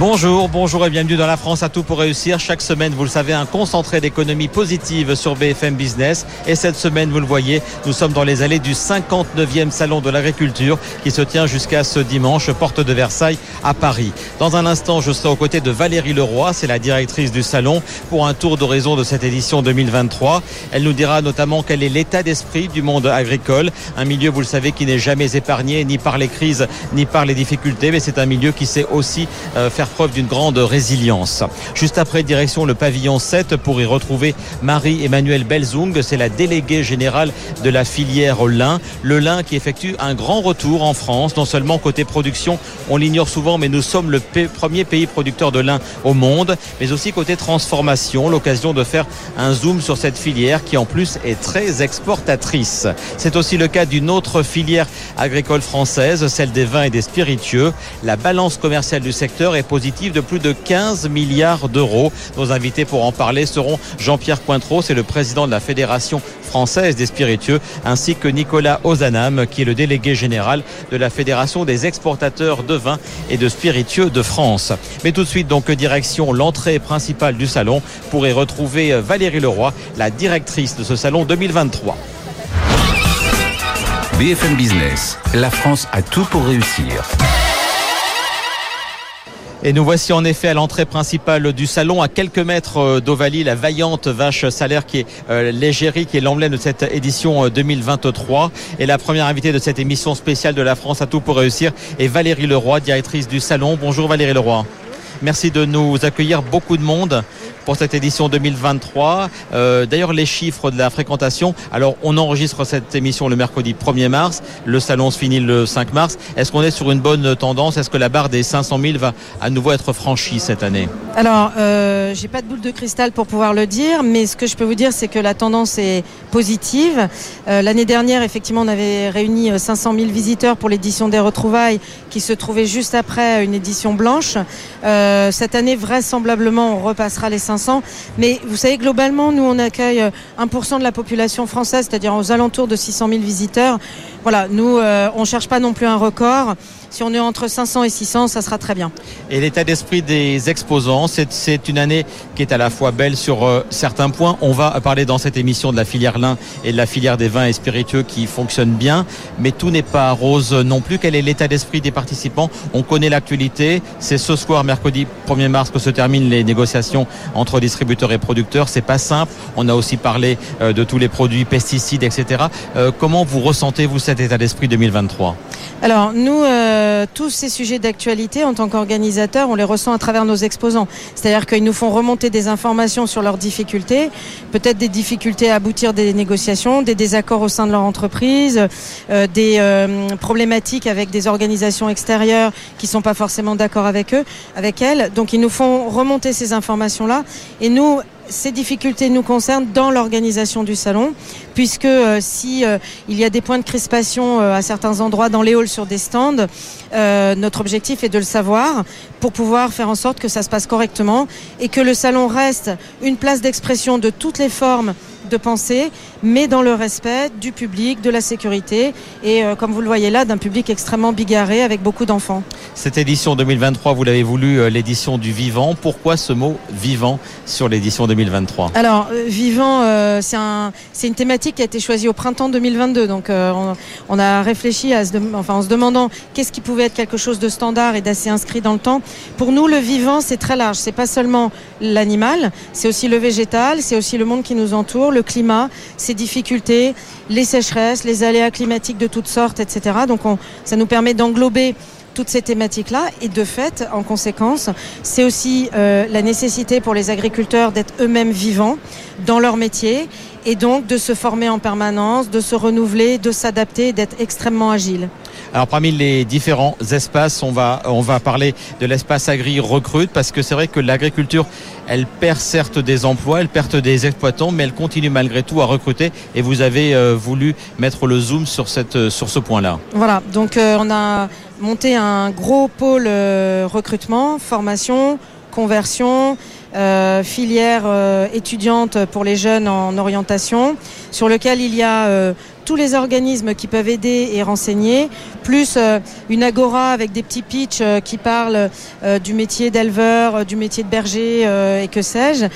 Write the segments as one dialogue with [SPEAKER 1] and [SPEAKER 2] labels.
[SPEAKER 1] Bonjour, bonjour et bienvenue dans la France à tout pour réussir. Chaque semaine, vous le savez, un concentré d'économie positive sur BFM Business. Et cette semaine, vous le voyez, nous sommes dans les allées du 59e Salon de l'Agriculture qui se tient jusqu'à ce dimanche, porte de Versailles à Paris. Dans un instant, je serai aux côtés de Valérie Leroy, c'est la directrice du salon, pour un tour d'horizon de cette édition 2023. Elle nous dira notamment quel est l'état d'esprit du monde agricole, un milieu, vous le savez, qui n'est jamais épargné ni par les crises ni par les difficultés, mais c'est un milieu qui sait aussi euh, faire preuve d'une grande résilience. Juste après, direction le pavillon 7 pour y retrouver Marie-Emmanuelle Belzung. C'est la déléguée générale de la filière lin. Le lin qui effectue un grand retour en France, non seulement côté production, on l'ignore souvent, mais nous sommes le premier pays producteur de lin au monde, mais aussi côté transformation, l'occasion de faire un zoom sur cette filière qui en plus est très exportatrice. C'est aussi le cas d'une autre filière agricole française, celle des vins et des spiritueux. La balance commerciale du secteur est de plus de 15 milliards d'euros. Nos invités pour en parler seront Jean-Pierre Cointreau, c'est le président de la Fédération française des spiritueux, ainsi que Nicolas Ozanam, qui est le délégué général de la Fédération des exportateurs de vins et de spiritueux de France. Mais tout de suite, donc, direction l'entrée principale du salon pour y retrouver Valérie Leroy, la directrice de ce salon 2023.
[SPEAKER 2] BFM Business, la France a tout pour réussir.
[SPEAKER 1] Et nous voici en effet à l'entrée principale du salon, à quelques mètres euh, d'Ovalie, la vaillante vache salaire qui est euh, l'égérie, qui est l'emblème de cette édition 2023. Euh, Et la première invitée de cette émission spéciale de la France à tout pour réussir est Valérie Leroy, directrice du salon. Bonjour Valérie Leroy. Merci de nous accueillir beaucoup de monde pour cette édition 2023. Euh, D'ailleurs, les chiffres de la fréquentation. Alors, on enregistre cette émission le mercredi 1er mars. Le salon se finit le 5 mars. Est-ce qu'on est sur une bonne tendance? Est-ce que la barre des 500 000 va à nouveau être franchie cette année?
[SPEAKER 3] Alors, euh, j'ai pas de boule de cristal pour pouvoir le dire, mais ce que je peux vous dire, c'est que la tendance est positive. Euh, L'année dernière, effectivement, on avait réuni 500 000 visiteurs pour l'édition des retrouvailles, qui se trouvait juste après une édition blanche. Euh, cette année, vraisemblablement, on repassera les 500 mais vous savez, globalement, nous, on accueille 1% de la population française, c'est-à-dire aux alentours de 600 000 visiteurs. Voilà, nous, euh, on ne cherche pas non plus un record. Si on est entre 500 et 600, ça sera très bien.
[SPEAKER 1] Et l'état d'esprit des exposants, c'est une année qui est à la fois belle sur euh, certains points. On va parler dans cette émission de la filière lin et de la filière des vins et spiritueux qui fonctionne bien, mais tout n'est pas rose non plus. Quel est l'état d'esprit des participants? On connaît l'actualité. C'est ce soir, mercredi 1er mars, que se terminent les négociations entre distributeurs et producteurs. C'est pas simple. On a aussi parlé euh, de tous les produits pesticides, etc. Comment vous ressentez-vous cet état d'esprit 2023
[SPEAKER 3] Alors, nous, euh, tous ces sujets d'actualité, en tant qu'organisateurs, on les ressent à travers nos exposants. C'est-à-dire qu'ils nous font remonter des informations sur leurs difficultés, peut-être des difficultés à aboutir des négociations, des désaccords au sein de leur entreprise, euh, des euh, problématiques avec des organisations extérieures qui sont pas forcément d'accord avec eux, avec elles. Donc, ils nous font remonter ces informations-là. Et nous, ces difficultés nous concernent dans l'organisation du salon, puisque euh, si euh, il y a des points de crispation euh, à certains endroits dans les halls sur des stands, notre objectif est de le savoir pour pouvoir faire en sorte que ça se passe correctement et que le salon reste une place d'expression de toutes les formes de pensée, mais dans le respect du public, de la sécurité et, euh, comme vous le voyez là, d'un public extrêmement bigarré avec beaucoup d'enfants.
[SPEAKER 1] Cette édition 2023, vous l'avez voulu, euh, l'édition du vivant. Pourquoi ce mot vivant sur l'édition 2023
[SPEAKER 3] Alors, euh, vivant, c'est un, une thématique qui a été choisie au printemps 2022. Donc, on, on, a réfléchi à se enfin, en se demandant qu'est-ce qui pouvait être quelque chose de standard et d'assez inscrit dans le temps. Pour nous, le vivant, c'est très large. C'est pas seulement l'animal, c'est aussi le végétal, c'est aussi le monde qui nous entoure, climat, ses difficultés, les sécheresses, les aléas climatiques de toutes sortes, etc. Donc on, ça nous permet d'englober toutes ces thématiques-là. Et de fait, en conséquence, c'est aussi euh, la nécessité pour les agriculteurs d'être eux-mêmes vivants dans leur métier et donc de se former en permanence, de se renouveler, de s'adapter, d'être extrêmement agile.
[SPEAKER 1] Alors parmi les différents espaces, on va, parler de l'espace agri recrute parce que c'est vrai que l'agriculture, elle perd certes des emplois, elle perd des exploitants, mais elle continue malgré tout à recruter et vous avez euh, voulu mettre le zoom sur, sur ce point-là.
[SPEAKER 3] Voilà, donc euh, on a monté un gros pôle euh, recrutement, formation, conversion, euh, filière euh, étudiante pour les jeunes en orientation, sur lequel il y a euh, tous les organismes qui peuvent aider et renseigner, plus une agora avec des petits pitchs qui parlent du métier d'éleveur, du métier de berger et que sais-je.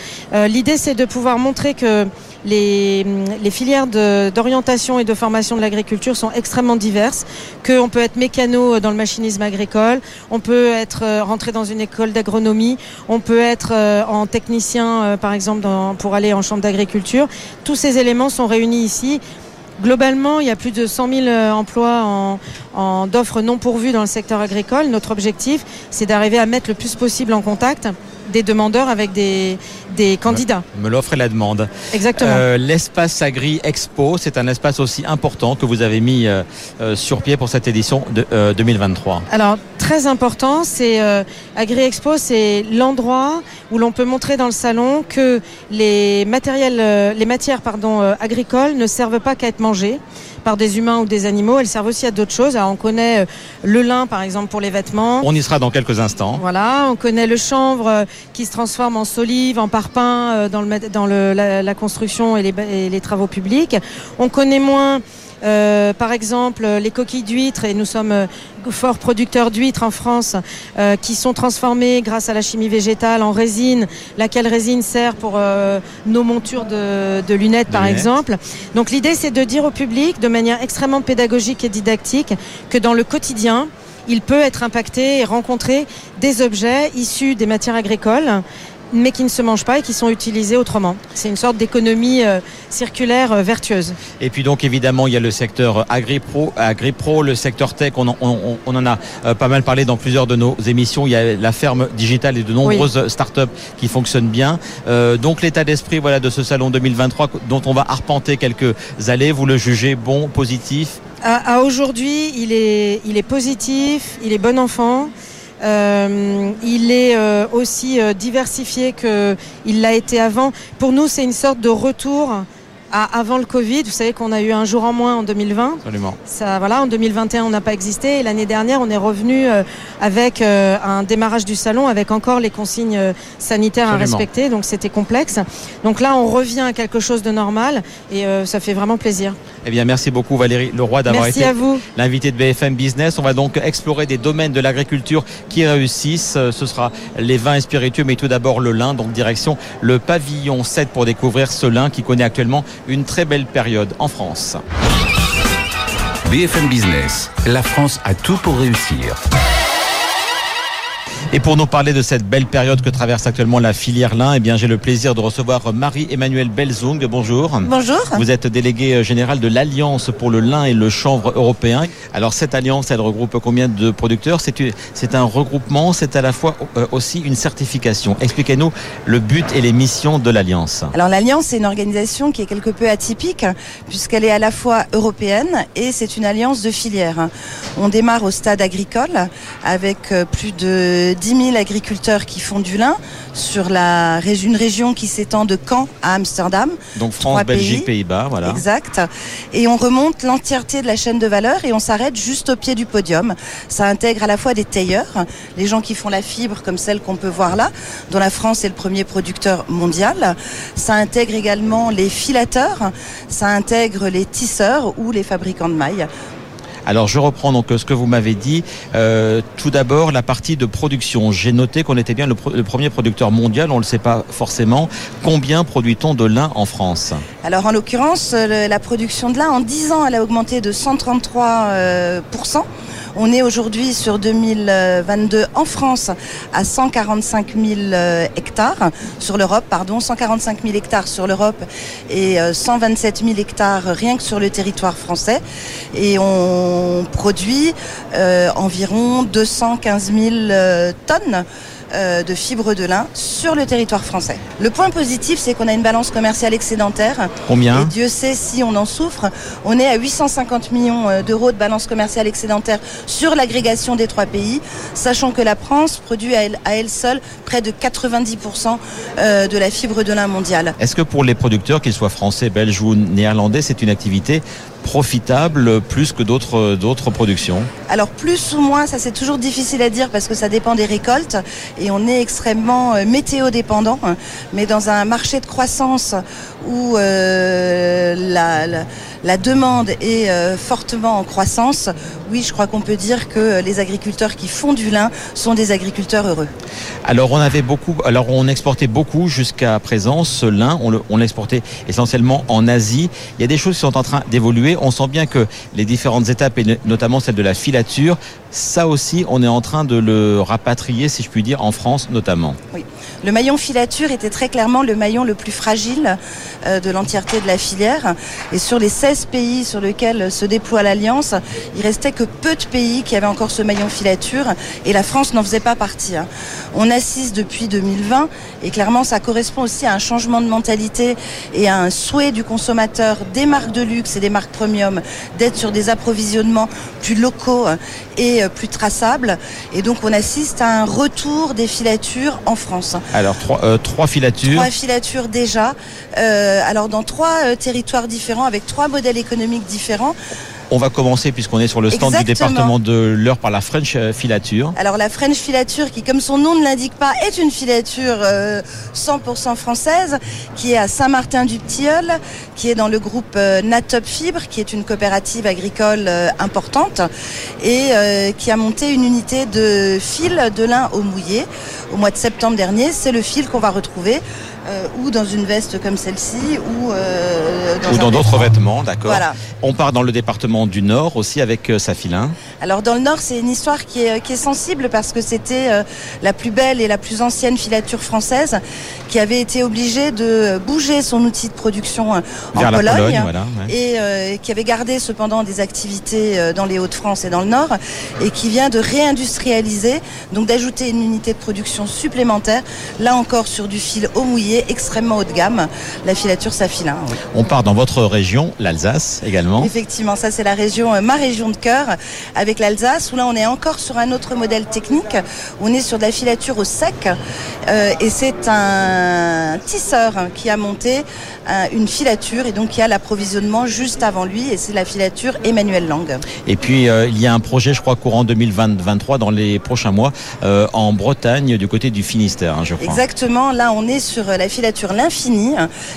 [SPEAKER 3] L'idée, c'est de pouvoir montrer que les, filières d'orientation et de formation de l'agriculture sont extrêmement diverses, qu'on peut être mécano dans le machinisme agricole, on peut être euh, rentré dans une école d'agronomie, on peut être euh, en technicien, euh, par exemple, pour aller en chambre d'agriculture. Tous ces éléments sont réunis ici. Globalement, il y a plus de 100 000 emplois en, en d'offres non pourvues dans le secteur agricole. Notre objectif, c'est d'arriver à mettre le plus possible en contact des demandeurs avec des, des candidats.
[SPEAKER 1] Me l'offre et la demande.
[SPEAKER 3] Exactement.
[SPEAKER 1] Euh, l'espace Agri Expo, c'est un espace aussi important que vous avez mis euh, euh, sur pied pour cette édition de 2023.
[SPEAKER 3] Alors, très important, c'est Agri Expo, c'est l'endroit où l'on peut montrer dans le salon que les matériels, les matières pardon, agricoles ne servent pas qu'à être mangées par des humains ou des animaux. Elles servent aussi à d'autres choses. on connaît le lin, par exemple, pour les vêtements.
[SPEAKER 1] On y sera dans quelques instants.
[SPEAKER 3] Voilà, on connaît le chanvre qui se transforme en solive, en parpaing euh, dans, le, dans le, la, construction et les, et les, travaux publics. On connaît moins euh, par exemple, les coquilles d'huîtres, et nous sommes euh, forts producteurs d'huîtres en France, euh, qui sont transformées grâce à la chimie végétale en résine, laquelle résine sert pour euh, nos montures de, de lunettes, par exemple. Donc l'idée, c'est de dire au public, de manière extrêmement pédagogique et didactique, que dans le quotidien, il peut être impacté et rencontrer des objets issus des matières agricoles mais qui ne se mangent pas et qui sont utilisés autrement. C'est une sorte d'économie euh, circulaire euh, vertueuse.
[SPEAKER 1] Et puis donc évidemment il y a le secteur AgriPro, AgriPro le secteur tech, on en, a euh, pas mal parlé dans plusieurs de nos émissions. Il y a la ferme digitale et de nombreuses startups qui fonctionnent bien. donc l'état d'esprit voilà, de ce salon 2023 dont on va arpenter quelques allées, vous le jugez bon, positif?
[SPEAKER 3] À, aujourd'hui, il est, il est positif, il est bon enfant. Euh, il est euh, aussi euh, diversifié qu'il l'a été avant. Pour nous, c'est une sorte de retour avant le Covid. Vous savez qu'on a eu un jour en moins en 2020.
[SPEAKER 1] Absolument.
[SPEAKER 3] Ça, voilà, en 2021, on n'a pas existé. Et l'année dernière, on est revenu avec un démarrage du salon avec encore les consignes sanitaires à respecter. Donc c'était complexe. Donc là, on revient à quelque chose de normal et ça fait vraiment plaisir.
[SPEAKER 1] Eh bien, merci beaucoup Valérie Leroy d'avoir été l'invité de BFM Business. On va donc explorer des domaines de l'agriculture qui réussissent. Ce sera les vins et spiritueux, mais tout d'abord le lin. Donc direction le pavillon 7 pour découvrir ce lin qui connaît actuellement une très belle période en France.
[SPEAKER 2] BFM Business, la France a tout pour réussir.
[SPEAKER 1] Et pour nous parler de cette belle période que traverse actuellement la filière lin, eh bien, j'ai le plaisir de recevoir Marie-Emmanuelle Belzung. Bonjour.
[SPEAKER 4] Bonjour.
[SPEAKER 1] Vous êtes déléguée générale de l'Alliance pour le lin et le chanvre européen. Alors, cette alliance, elle regroupe combien de producteurs? C'est un regroupement, c'est à la fois euh, aussi une certification. Expliquez-nous le but et les missions de l'Alliance.
[SPEAKER 4] Alors, l'Alliance, c'est une organisation qui est quelque peu atypique, puisqu'elle est à la fois européenne et c'est une alliance de filières. On démarre au stade agricole avec euh, plus de 10 000 agriculteurs qui font du lin sur la, une région qui s'étend de Caen à Amsterdam.
[SPEAKER 1] Donc France, Belgique, Pays-Bas, voilà.
[SPEAKER 4] Exact. Et on remonte l'entièreté de la chaîne de valeur et on s'arrête juste au pied du podium. Ça intègre à la fois des tailleurs, les gens qui font la fibre comme celle qu'on peut voir là, dont la France est le premier producteur mondial. Ça intègre également les filateurs, ça intègre les tisseurs ou les fabricants de mailles.
[SPEAKER 1] Alors je reprends donc ce que vous m'avez dit. Euh, tout d'abord la partie de production. J'ai noté qu'on était bien le, premier producteur mondial, on ne le sait pas forcément. Combien produit-on de lin en France?
[SPEAKER 4] Alors en l'occurrence, la production de lin en 10 ans, elle a augmenté de 133 on est aujourd'hui sur 2022 en France à 145 000 euh, hectares sur l'Europe, pardon, 145 000 hectares sur l'Europe et 127 euh, 000 hectares rien que sur le territoire français. Et on produit euh, environ 215 000 tonnes de fibres de lin sur le territoire français. Le point positif, c'est qu'on a une balance commerciale excédentaire.
[SPEAKER 1] Combien
[SPEAKER 4] Et Dieu sait si on en souffre. On est à 850 millions euh, d'euros de balance commerciale excédentaire sur l'agrégation des trois pays, sachant que la France produit à elle, à elle seule près de 90% euh, de la fibre de lin mondiale.
[SPEAKER 1] Est-ce que pour les producteurs, qu'ils soient français, belges ou néerlandais, c'est une activité profitable plus que d'autres productions
[SPEAKER 4] Alors plus ou moins, ça c'est toujours difficile à dire parce que ça dépend des récoltes et on est extrêmement euh, météo dépendant. Mais dans un marché de croissance où euh, la, la, demande est euh, fortement en croissance, oui, je crois qu'on peut dire que les agriculteurs qui font du lin sont des agriculteurs heureux.
[SPEAKER 1] Alors on avait beaucoup, alors on exportait beaucoup jusqu'à présent ce lin, on l'exportait essentiellement en Asie. Il y a des choses qui sont en train d'évoluer. On sent bien que les différentes étapes, et notamment celle de la filature, ça aussi, on est en train de le rapatrier, si je puis dire, en France notamment.
[SPEAKER 4] Oui. Le maillon filature était très clairement le maillon le plus fragile euh, de l'entièreté de la filière. Et sur les 16 pays sur lesquels se déploie l'Alliance, il restait que peu de pays qui avaient encore ce maillon filature et la France n'en faisait pas partie. Hein. On assiste depuis 2020 et clairement ça correspond aussi à un changement de mentalité et à un souhait du consommateur des marques de luxe et des marques premium d'être sur des approvisionnements plus locaux et plus traçables. Et donc on assiste à un retour des filatures en France.
[SPEAKER 1] Alors trois, euh, trois filatures.
[SPEAKER 4] Trois filatures déjà. Euh, alors dans trois euh, territoires différents avec trois modèles économiques différents.
[SPEAKER 1] On va commencer puisqu'on est sur le stand Exactement. du département de l'Eure par la French filature.
[SPEAKER 4] Alors la French filature qui comme son nom ne l'indique pas est une filature euh, 100% française qui est à Saint-Martin-du-Tilleul, qui est dans le groupe euh, Natop Fibre qui est une coopérative agricole euh, importante et euh, qui a monté une unité de fil de lin au mouillé au mois de septembre dernier. C'est le fil qu'on va retrouver euh, ou dans une veste comme celle-ci, ou, euh,
[SPEAKER 1] dans, ou dans d'autres vêtements, d'accord. Voilà. On part dans le département du Nord aussi avec euh, Safilin.
[SPEAKER 4] Alors dans le Nord, c'est une histoire qui est, qui est sensible parce que c'était euh, la plus belle et la plus ancienne filature française qui avait été obligée de bouger son outil de production en
[SPEAKER 1] Vers
[SPEAKER 4] Pologne,
[SPEAKER 1] Pologne voilà, ouais.
[SPEAKER 4] et euh, qui avait gardé cependant des activités euh, dans les Hauts-de-France et dans le Nord et qui vient de réindustrialiser, donc d'ajouter une unité de production supplémentaire, là encore sur du fil au mouillé extrêmement haut de gamme, la filature Safilin. Oui.
[SPEAKER 1] On part dans votre région, l'Alsace également.
[SPEAKER 4] Effectivement, ça c'est la région, ma région de cœur, avec l'Alsace, où là on est encore sur un autre modèle technique, on est sur de la filature au sec, euh, et c'est un tisseur qui a monté une filature, et donc qui a l'approvisionnement juste avant lui, et c'est la filature Emmanuel Lang.
[SPEAKER 1] Et puis euh, il y a un projet, je crois, courant 2023, dans les prochains mois, euh, en Bretagne, du côté du Finistère, hein, je crois.
[SPEAKER 4] Exactement, là on est sur la filature L'Infini,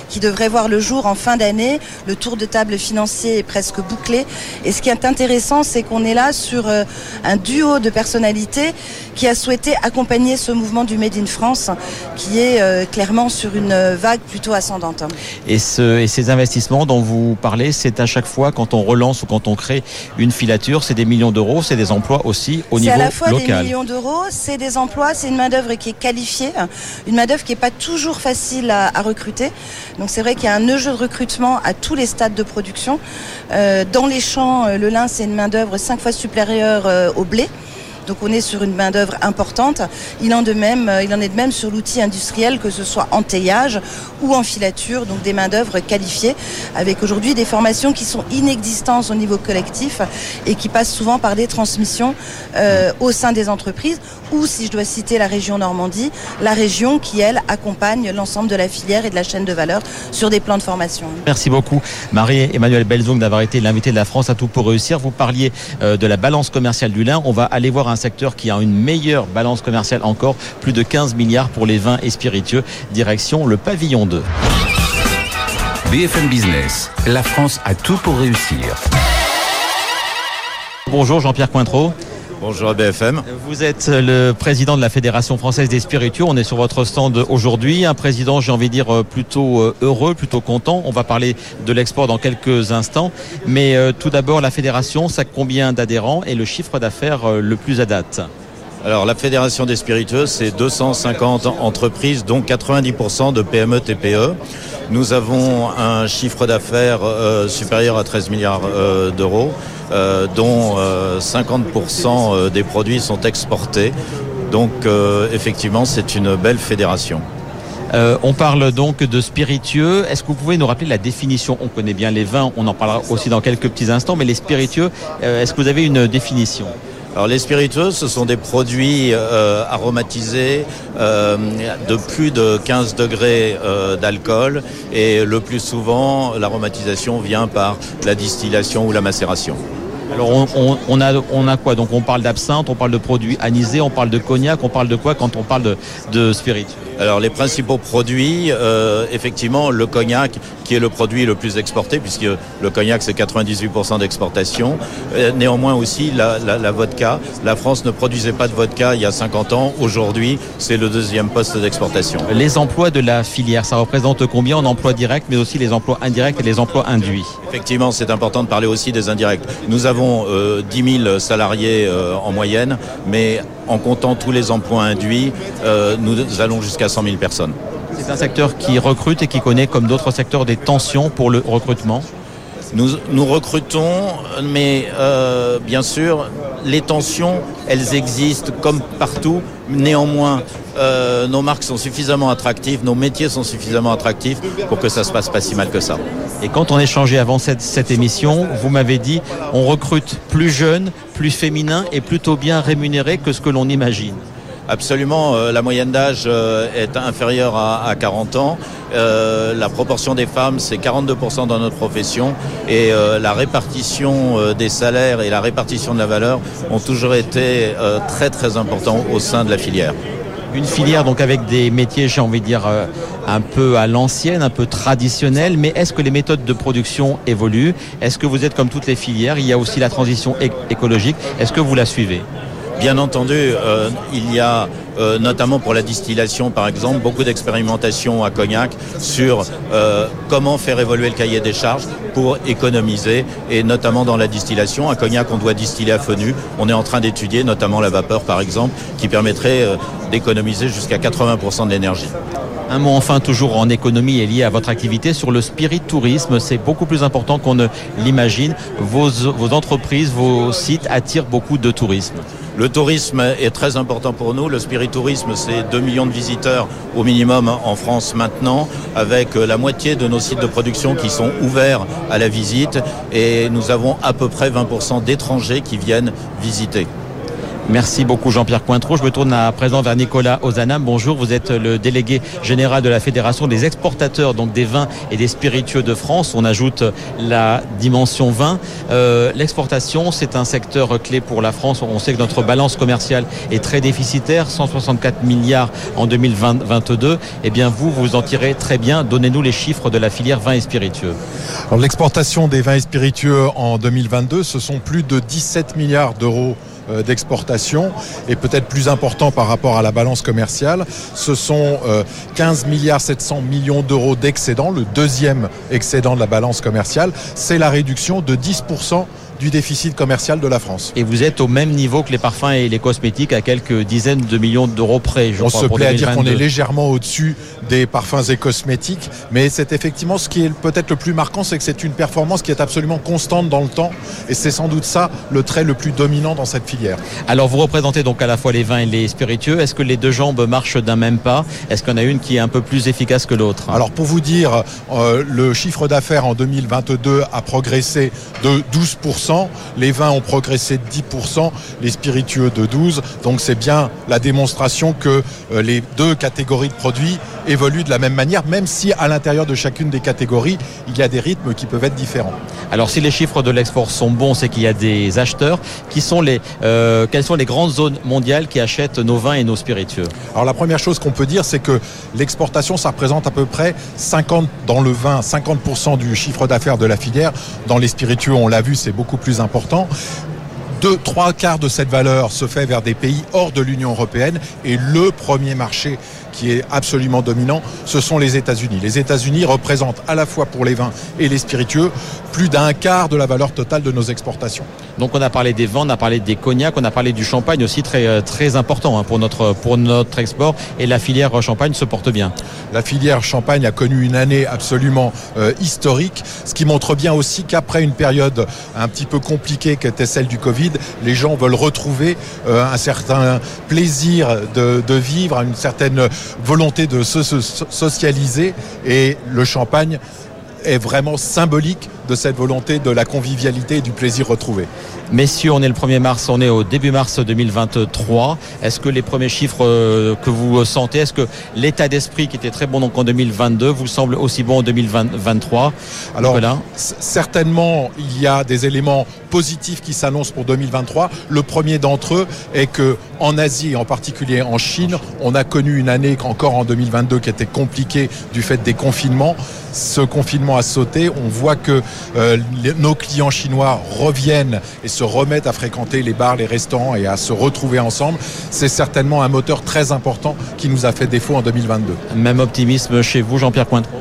[SPEAKER 4] qui devrait voir le jour en fin d'année. Le tour de table financier est presque bouclé. Et ce qui est intéressant, c'est qu'on est là sur euh, un duo de personnalités qui a souhaité accompagner ce mouvement du Made in France, qui est euh, clairement sur une vague plutôt ascendante.
[SPEAKER 1] Et, ce, et ces investissements dont vous parlez, c'est à chaque fois quand on relance ou quand on crée une filature, c'est des millions d'euros, c'est des emplois aussi au niveau
[SPEAKER 4] local. C'est à la fois
[SPEAKER 1] local.
[SPEAKER 4] des millions d'euros, c'est des emplois, c'est une main d'œuvre qui est qualifiée, une main d'œuvre qui n'est pas toujours facile à, à recruter. Donc c'est vrai qu'il y a un jeu de recrutement à tous les stades de production. Euh, dans les champs, le lin c'est une main d'œuvre cinq fois supérieure euh, au blé. Donc on est sur une main d'œuvre importante. Il en, de même, il en est de même sur l'outil industriel, que ce soit en teillage ou en filature, donc des mains d'œuvre qualifiées, avec aujourd'hui des formations qui sont inexistantes au niveau collectif et qui passent souvent par des transmissions euh, au sein des entreprises, ou si je dois citer la région Normandie, la région qui, elle, accompagne l'ensemble de la filière et de la chaîne de valeur sur des plans de formation.
[SPEAKER 1] Merci beaucoup Marie-Emmanuelle Belzong d'avoir été l'invité de la France à tout pour réussir. Vous parliez euh, de la balance commerciale du lin. On va aller voir un un secteur qui a une meilleure balance commerciale encore, plus de 15 milliards pour les vins et spiritueux, direction le pavillon 2.
[SPEAKER 2] BFM Business, la France a tout pour réussir.
[SPEAKER 1] Bonjour Jean-Pierre Cointreau.
[SPEAKER 5] Bonjour à BFM.
[SPEAKER 1] Vous êtes le président de la Fédération française des spiritueux. On est sur votre stand aujourd'hui. Un président, j'ai envie de dire, plutôt heureux, plutôt content. On va parler de l'export dans quelques instants. Mais euh, tout d'abord, la fédération, ça combien d'adhérents et le chiffre d'affaires euh, le plus à date?
[SPEAKER 5] Alors la Fédération des spiritueux, c'est 250 entreprises, dont 90% de PME TPE. Nous avons un chiffre d'affaires euh, supérieur à 13 milliards euh, d'euros, euh, dont 50% des produits sont exportés. Donc effectivement, c'est une belle fédération.
[SPEAKER 1] Euh, on parle donc de spiritueux. Est-ce que vous pouvez nous rappeler la définition? On connaît bien les vins, on en parlera aussi dans quelques petits instants, mais les spiritueux, euh, est-ce que vous avez une définition?
[SPEAKER 5] Alors les spiritueux, ce sont des produits euh, aromatisés euh, de plus de 15 degrés euh, d'alcool et le plus souvent l'aromatisation vient par la distillation ou la macération.
[SPEAKER 1] Alors on, on- on a, on a quoi? Donc on parle d'absinthe, on parle de produits anisés, on parle de cognac, on parle de quoi quand on parle de, de spirit?
[SPEAKER 5] Alors les principaux produits, euh, effectivement, le cognac qui est le produit le plus exporté puisque le cognac c'est 98% d'exportation. Euh, néanmoins aussi la, la- la vodka. La France ne produisait pas de vodka il y a 50 ans. Aujourd'hui, c'est le deuxième poste d'exportation.
[SPEAKER 1] Les emplois de la filière, ça représente combien en emplois directs, mais aussi les emplois indirects et les emplois induits?
[SPEAKER 5] Effectivement, c'est important de parler aussi des indirects. Nous avons euh, 10 000 salariés euh, en moyenne, mais en comptant tous les emplois induits, euh, nous allons jusqu'à 100 000 personnes.
[SPEAKER 1] C'est un secteur qui recrute et qui connaît, comme d'autres secteurs, des tensions pour le recrutement.
[SPEAKER 5] Nous, nous recrutons, mais euh, bien sûr, les tensions, elles existent comme partout. Néanmoins, euh, nos marques sont suffisamment attractives, nos métiers sont suffisamment attractifs pour que ça se passe pas si mal que ça.
[SPEAKER 1] Et quand on échangeait avant cette, cette émission, vous m'avez dit on recrute plus jeune, plus féminin et plutôt bien rémunéré que ce que l'on imagine.
[SPEAKER 5] Absolument, euh, la moyenne d'âge euh, est inférieure à, à 40 ans. La proportion des femmes, c'est 42% dans notre profession. Et la répartition des salaires et la répartition de la valeur ont toujours été très très importants au sein de la filière.
[SPEAKER 1] Une filière donc avec des métiers, j'ai envie de dire, euh, un peu à l'ancienne, un peu traditionnels, mais est-ce que les méthodes de production évoluent? Est-ce que vous êtes comme toutes les filières? Il y a aussi la transition écologique. Est-ce que vous la suivez?
[SPEAKER 5] Bien entendu, euh, il y a euh, notamment pour la distillation, par exemple, beaucoup d'expérimentations à Cognac sur euh, comment faire évoluer le cahier des charges pour économiser, et notamment dans la distillation. À Cognac, on doit distiller à feu nu. On est en train d'étudier, notamment la vapeur, par exemple, qui permettrait euh, d'économiser jusqu'à 80% de l'énergie.
[SPEAKER 1] Un mot enfin toujours en économie et lié à votre activité sur le spirit tourisme. C'est beaucoup plus important qu'on ne l'imagine. Vos, vos entreprises, vos sites attirent beaucoup de tourisme.
[SPEAKER 5] Le tourisme est très important pour nous. Le spiritourisme, c'est 2 millions de visiteurs au minimum en France maintenant, avec la moitié de nos sites de production qui sont ouverts à la visite. Et nous avons à peu près 20% d'étrangers qui viennent visiter.
[SPEAKER 1] Merci beaucoup Jean-Pierre Cointreau. Je me tourne à présent vers Nicolas Ozanam. Bonjour, vous êtes le délégué général de la Fédération des exportateurs donc des vins et des spiritueux de France. On ajoute la dimension vin. Euh, L'exportation, c'est un secteur clé pour la France. On sait que notre balance commerciale est très déficitaire, 164 milliards en 2022. Eh bien, vous, vous en tirez très bien. Donnez-nous les chiffres de la filière vin et spiritueux.
[SPEAKER 6] L'exportation des vins et spiritueux en 2022, ce sont plus de 17 milliards d'euros d'exportation et peut-être plus important par rapport à la balance commerciale, ce sont euh, 15 milliards 700 millions d'euros d'excédent, le deuxième excédent de la balance commerciale, c'est la réduction de 10% du déficit commercial de la France.
[SPEAKER 1] Et vous êtes au même niveau que les parfums et les cosmétiques à quelques dizaines de millions d'euros près. Je
[SPEAKER 6] On
[SPEAKER 1] crois,
[SPEAKER 6] se plaît à dire qu'on
[SPEAKER 1] 2022.
[SPEAKER 6] est légèrement au-dessus des parfums et cosmétiques, mais c'est effectivement ce qui est peut-être le plus marquant, c'est que c'est une performance qui est absolument constante dans le temps, et c'est sans doute ça le trait le plus dominant dans cette filière.
[SPEAKER 1] Alors vous représentez donc à la fois les vins et les spiritueux. Est-ce que les deux jambes marchent d'un même pas? Est-ce en a une qui est un peu plus efficace que l'autre?
[SPEAKER 6] Alors pour vous dire, euh, le chiffre d'affaires en 2022 a progressé de 12%, les vins ont progressé de 10%, les spiritueux de 12%, donc c'est bien la démonstration que euh, les deux catégories de produits évoluent de la même manière, même si à l'intérieur de chacune des catégories, il y a des rythmes qui peuvent être différents.
[SPEAKER 1] Alors si les chiffres de l'export sont bons, c'est qu'il y a des acheteurs. Qui sont les, euh, quelles sont les grandes zones mondiales qui achètent nos vins et nos spiritueux?
[SPEAKER 6] Alors la première chose qu'on peut dire, c'est que l'exportation, ça représente à peu près 50 dans le vin, 50% du chiffre d'affaires de la filière. Dans les spiritueux, on l'a vu, c'est beaucoup plus important. Deux, trois quarts de cette valeur se fait vers des pays hors de l'Union européenne et le premier marché qui est absolument dominant, ce sont les États-Unis. Les États-Unis représentent à la fois pour les vins et les spiritueux plus d'un quart de la valeur totale de nos exportations.
[SPEAKER 1] Donc on a parlé des vins, on a parlé des cognacs, on a parlé du champagne aussi très euh, très important hein, pour notre pour notre export et la filière champagne se porte bien.
[SPEAKER 6] La filière champagne a connu une année absolument euh, historique, ce qui montre bien aussi qu'après une période un petit peu compliquée qu'était celle du Covid, les gens veulent retrouver euh, un certain plaisir de, de, vivre, une certaine volonté de se, se socialiser et le champagne est vraiment symbolique de cette volonté de la convivialité et du plaisir retrouvé.
[SPEAKER 1] Messieurs, on est le 1er mars, on est au début mars 2023. Est-ce que les premiers chiffres euh, que vous sentez, est-ce que l'état d'esprit qui était très bon donc en 2022 vous semble aussi bon en 2023
[SPEAKER 6] Alors, certainement, il y a des éléments positifs qui s'annoncent pour 2023. Le premier d'entre eux est que en Asie, en particulier en Chine, on a connu une année encore en 2022 qui était compliquée du fait des confinements. Ce confinement a sauté. On voit que euh, nos clients chinois reviennent et se remettent à fréquenter les bars, les restaurants et à se retrouver ensemble. C'est certainement un moteur très important qui nous a fait défaut en 2022.
[SPEAKER 1] Même optimisme chez vous, Jean-Pierre Cointreau?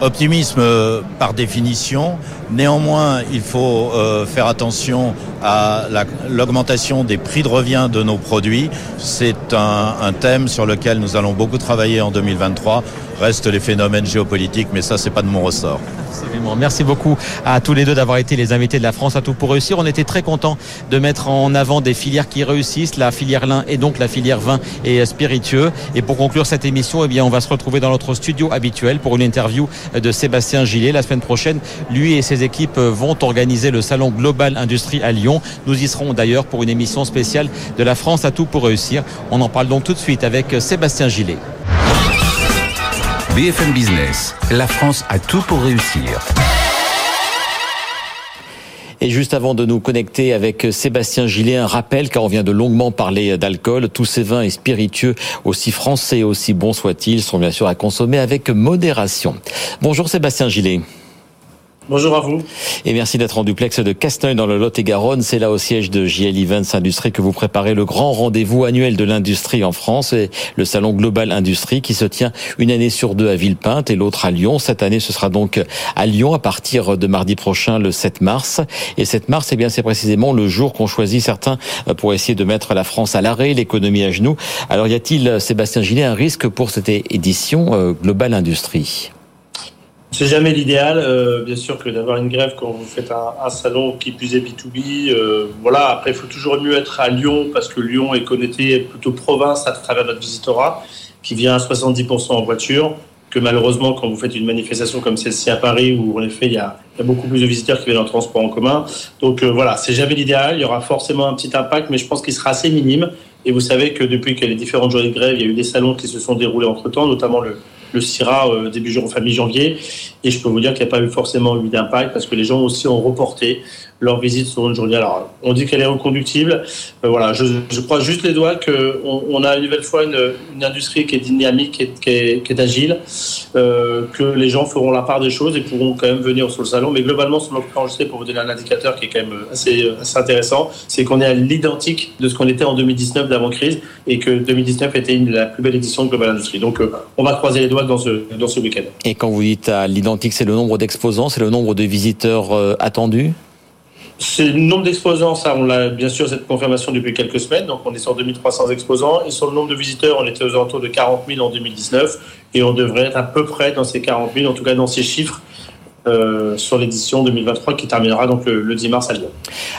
[SPEAKER 5] Optimisme euh, par définition. Néanmoins, il faut euh, faire attention à l'augmentation des prix de revient de nos produits. C'est un, thème sur lequel nous allons beaucoup travailler en 2023. Reste les phénomènes géopolitiques, mais ça, c'est pas de mon ressort.
[SPEAKER 1] Absolument. Merci beaucoup à tous les deux d'avoir été les invités de la France à tout pour réussir. On était très contents de mettre en avant des filières qui réussissent, la filière lin et donc la filière vin et spiritueux. Et pour conclure cette émission, eh bien, on va se retrouver dans notre studio habituel pour une interview de Sébastien Gillet. La semaine prochaine, lui et ses équipes vont organiser le salon Global Industrie à Lyon. Nous y serons d'ailleurs pour une émission spéciale de la France à tout pour réussir. On en parle donc tout de suite avec Sébastien Gillet.
[SPEAKER 2] BFM Business, la France a tout pour réussir.
[SPEAKER 1] Et juste avant de nous connecter avec Sébastien Gillet, un rappel, car on vient de longuement parler d'alcool, tous ces vins et spiritueux, aussi français, aussi bons soient-ils, sont bien sûr à consommer avec modération. Bonjour Sébastien Gillet.
[SPEAKER 7] Bonjour à vous.
[SPEAKER 1] Et merci d'être en duplex de Casteuil dans le Lot-et-Garonne. C'est là au siège de JL Events Industrie que vous préparez le grand rendez-vous annuel de l'industrie en France et le salon Global Industrie qui se tient une année sur deux à Villepinte et l'autre à Lyon. Cette année, ce sera donc à Lyon à partir de mardi prochain, le 7 mars. Et 7 mars, eh bien, c'est précisément le jour qu'ont choisi certains pour essayer de mettre la France à l'arrêt, l'économie à genoux. Alors, y a-t-il, Sébastien Gillet, un risque pour cette édition euh, Global Industrie?
[SPEAKER 7] C'est jamais l'idéal, euh, bien sûr, que d'avoir une grève quand vous faites un, salon qui plus est B2B. Euh, voilà, après, il faut toujours mieux être à Lyon parce que Lyon est connecté plutôt province à travers notre visitorat qui vient à 70% en voiture. Que malheureusement, quand vous faites une manifestation comme celle-ci à Paris, où en effet il y, a, beaucoup plus de visiteurs qui viennent en transport en commun. Donc euh, voilà, c'est jamais l'idéal. Il y aura forcément un petit impact, mais je pense qu'il sera assez minime. Et vous savez que depuis que les différentes journées de grève, il y a eu des salons qui se sont déroulés entre temps, notamment le, le CIRA euh, début mi-janvier. Et je peux vous dire qu'il n'y a pas eu forcément eu d'impact parce que les gens aussi ont reporté leur visite sur une journée. Alors, on dit qu'elle est reconductible. Euh, voilà, je, je, crois juste les doigts qu'on on a une nouvelle fois une, industrie qui est dynamique, qui est, qui est, agile, euh, que les gens feront la part des choses et pourront quand même venir sur le salon. Mais globalement, sur notre enregistré, pour vous donner un indicateur qui est quand même assez, assez intéressant, c'est qu'on est à l'identique de ce qu'on était en 2019 d'avant-crise et que 2019 était une, la plus belle édition de Global Industrie. Donc, euh, on va croiser les doigts dans ce, dans ce week-end.
[SPEAKER 1] Et quand vous dites à l'identique, c'est le nombre d'exposants, c'est le nombre de visiteurs attendus?
[SPEAKER 7] C'est le nombre d'exposants, ça, on l'a bien sûr cette confirmation depuis quelques semaines. Donc, on est sur 2300 exposants. Et sur le nombre de visiteurs, on était aux alentours de 40 000 en 2019. Et on devrait être à peu près dans ces 40 000, en tout cas dans ces chiffres, euh, sur l'édition 2023 qui terminera donc le, 10 mars à Lyon.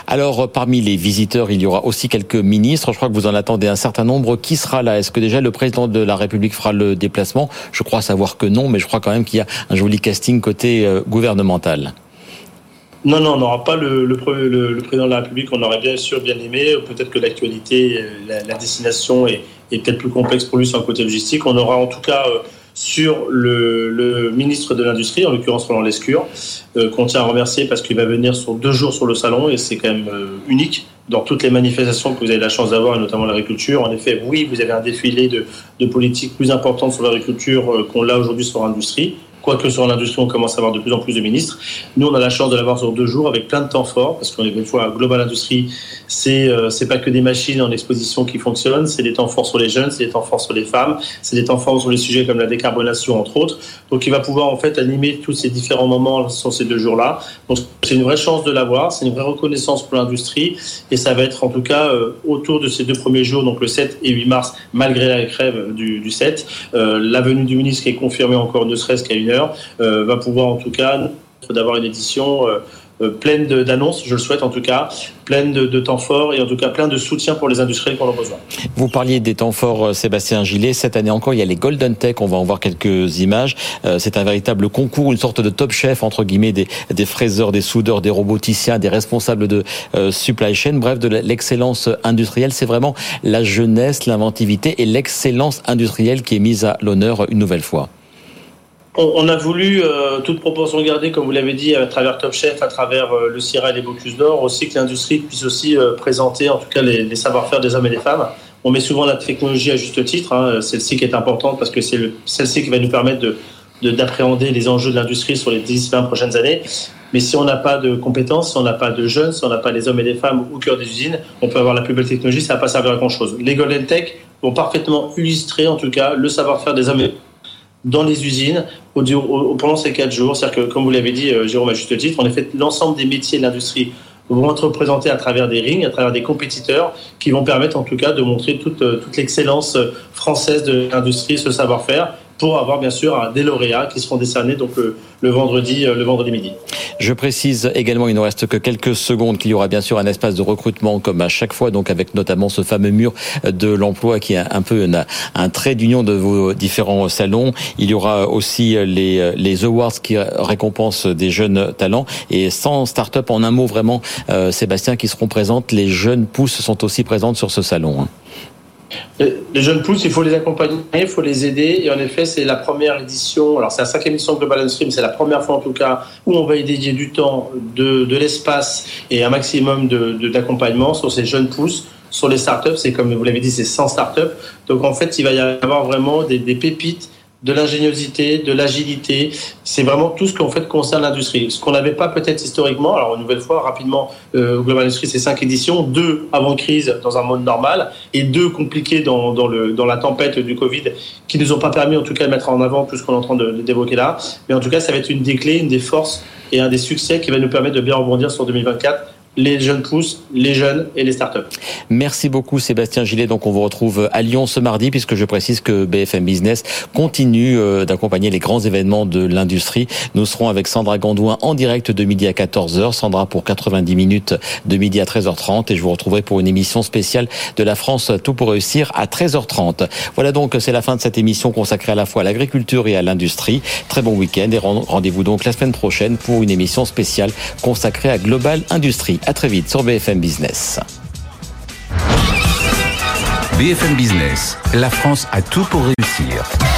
[SPEAKER 1] Alors, parmi les visiteurs, il y aura aussi quelques ministres. Je crois que vous en attendez un certain nombre. Qui sera là? Est-ce que déjà le président de la République fera le déplacement? Je crois savoir que non, mais je crois quand même qu'il y a un joli casting côté euh, gouvernemental.
[SPEAKER 7] Non, non, on n'aura pas le, le, le, président de la République, on aurait bien sûr bien aimé. Peut-être que l'actualité, la, la, destination est, peut-être plus complexe pour lui sur un côté logistique. On aura en tout cas euh, sur le, le, ministre de l'Industrie, en l'occurrence Roland Lescure, euh, qu'on tient à remercier parce qu'il va venir sur deux jours sur le salon et c'est quand même euh, unique dans toutes les manifestations que vous avez la chance d'avoir, et notamment l'agriculture. En effet, oui, vous avez un défilé de, de politiques plus importantes sur l'agriculture euh, qu'on l'a aujourd'hui sur l'industrie. Quoique sur l'industrie, on commence à avoir de plus en plus de ministres. Nous, on a la chance de l'avoir sur deux jours avec plein de temps forts, parce qu'on est une fois Global Industrie, c'est euh, pas que des machines en exposition qui fonctionnent, c'est des temps forts sur les jeunes, c'est des temps forts sur les femmes, c'est des temps forts sur les sujets comme la décarbonation entre autres. Donc, il va pouvoir en fait animer tous ces différents moments sur ces deux jours-là. Donc, c'est une vraie chance de l'avoir, c'est une vraie reconnaissance pour l'industrie, et ça va être en tout cas euh, autour de ces deux premiers jours, donc le 7 et 8 mars, malgré la grève du, du 7, euh, la venue du ministre qui est confirmée encore ne serait-ce qu'à une euh, va pouvoir en tout cas d'avoir une édition euh, pleine d'annonces, je le souhaite en tout cas, pleine de, temps forts et en tout cas plein de soutien pour les industriels qui en ont besoin.
[SPEAKER 1] Vous parliez des temps forts, Sébastien Gillet. Cette année encore, il y a les Golden Tech. On va en voir quelques images. C'est un véritable concours, une sorte de top chef entre guillemets des fraiseurs, des soudeurs, des roboticiens, des responsables de supply chain, bref, de l'excellence industrielle. C'est vraiment la jeunesse, l'inventivité et l'excellence industrielle qui est mise à l'honneur une nouvelle fois
[SPEAKER 7] on, a voulu, euh, toute proportion gardée, comme vous l'avez dit, à travers Top Chef, à travers euh, le CIRA et les Bocuse d'Or, aussi que l'industrie puisse aussi euh, présenter, en tout cas, les, savoir-faire des hommes et des femmes. On met souvent la technologie à juste titre. Hein. Celle-ci qui est importante parce que c'est celle-ci qui va nous permettre de, d'appréhender les enjeux de l'industrie sur les 10-20 prochaines années. Mais si on n'a pas de compétences, si on n'a pas de jeunes, si on n'a pas les hommes et les femmes au cœur des usines, on peut avoir la plus belle technologie, ça ne va pas servir à grand-chose. Les Golden Tech vont parfaitement illustrer, en tout cas, le savoir-faire des hommes et dans les usines pendant ces quatre jours. C'est-à-dire que, comme vous l'avez dit, euh, Jérôme, à juste titre, en effet, l'ensemble des métiers de l'industrie vont être représentés à travers des rings, à travers des compétiteurs qui vont permettre en tout cas de montrer toute, euh, toute l'excellence euh, française de l'industrie, ce savoir-faire, pour avoir bien sûr des lauréats qui seront décernés donc le, vendredi, le vendredi midi.
[SPEAKER 1] Je précise également, il ne reste que quelques secondes, qu'il y aura bien sûr un espace de recrutement comme à chaque fois, donc avec notamment ce fameux mur de l'emploi qui est un peu un, trait d'union de vos différents salons. Il y aura aussi les, les awards qui récompensent des jeunes talents et 100 start-up en un mot vraiment, euh, Sébastien, qui seront présentes. Les jeunes pousses sont aussi présentes sur ce salon.
[SPEAKER 7] Les jeunes pousses, il faut les accompagner, il faut les aider. Et en effet, c'est la première édition. Alors, c'est la cinquième édition de Global Stream. C'est la première fois, en tout cas, où on va y dédier du temps, de, de l'espace et un maximum d'accompagnement de, sur ces jeunes pousses. Sur les startups, c'est comme vous l'avez dit, c'est 100 startups. Donc, en fait, il va y avoir vraiment des, des pépites de l'ingéniosité, de l'agilité. C'est vraiment tout ce qu'en fait concerne l'industrie. Ce qu'on n'avait pas peut-être historiquement. Alors une nouvelle fois, rapidement, euh, Global Industrie, c'est cinq éditions, deux avant crise dans un monde normal et deux compliquées dans, dans, le, dans la tempête du Covid qui nous ont pas permis en tout cas de mettre en avant tout ce qu'on est en train de, d'évoquer là. Mais en tout cas, ça va être une des clés, une des forces et un des succès qui va nous permettre de bien rebondir sur 2024 les jeunes pousses, les jeunes et les startups.
[SPEAKER 1] Merci beaucoup Sébastien Gillet. Donc on vous retrouve à Lyon ce mardi puisque je précise que BFM Business continue euh, d'accompagner les grands événements de l'industrie. Nous serons avec Sandra Gandouin en direct de midi à 14h. Sandra pour 90 minutes de midi à 13h30 et je vous retrouverai pour une émission spéciale de la France Tout pour réussir à 13h30. Voilà donc c'est la fin de cette émission consacrée à la fois à l'agriculture et à l'industrie. Très bon week-end et rendez-vous donc la semaine prochaine pour une émission spéciale consacrée à Global Industrie. À très vite sur BFM Business.
[SPEAKER 2] BFM Business, la France a tout pour réussir.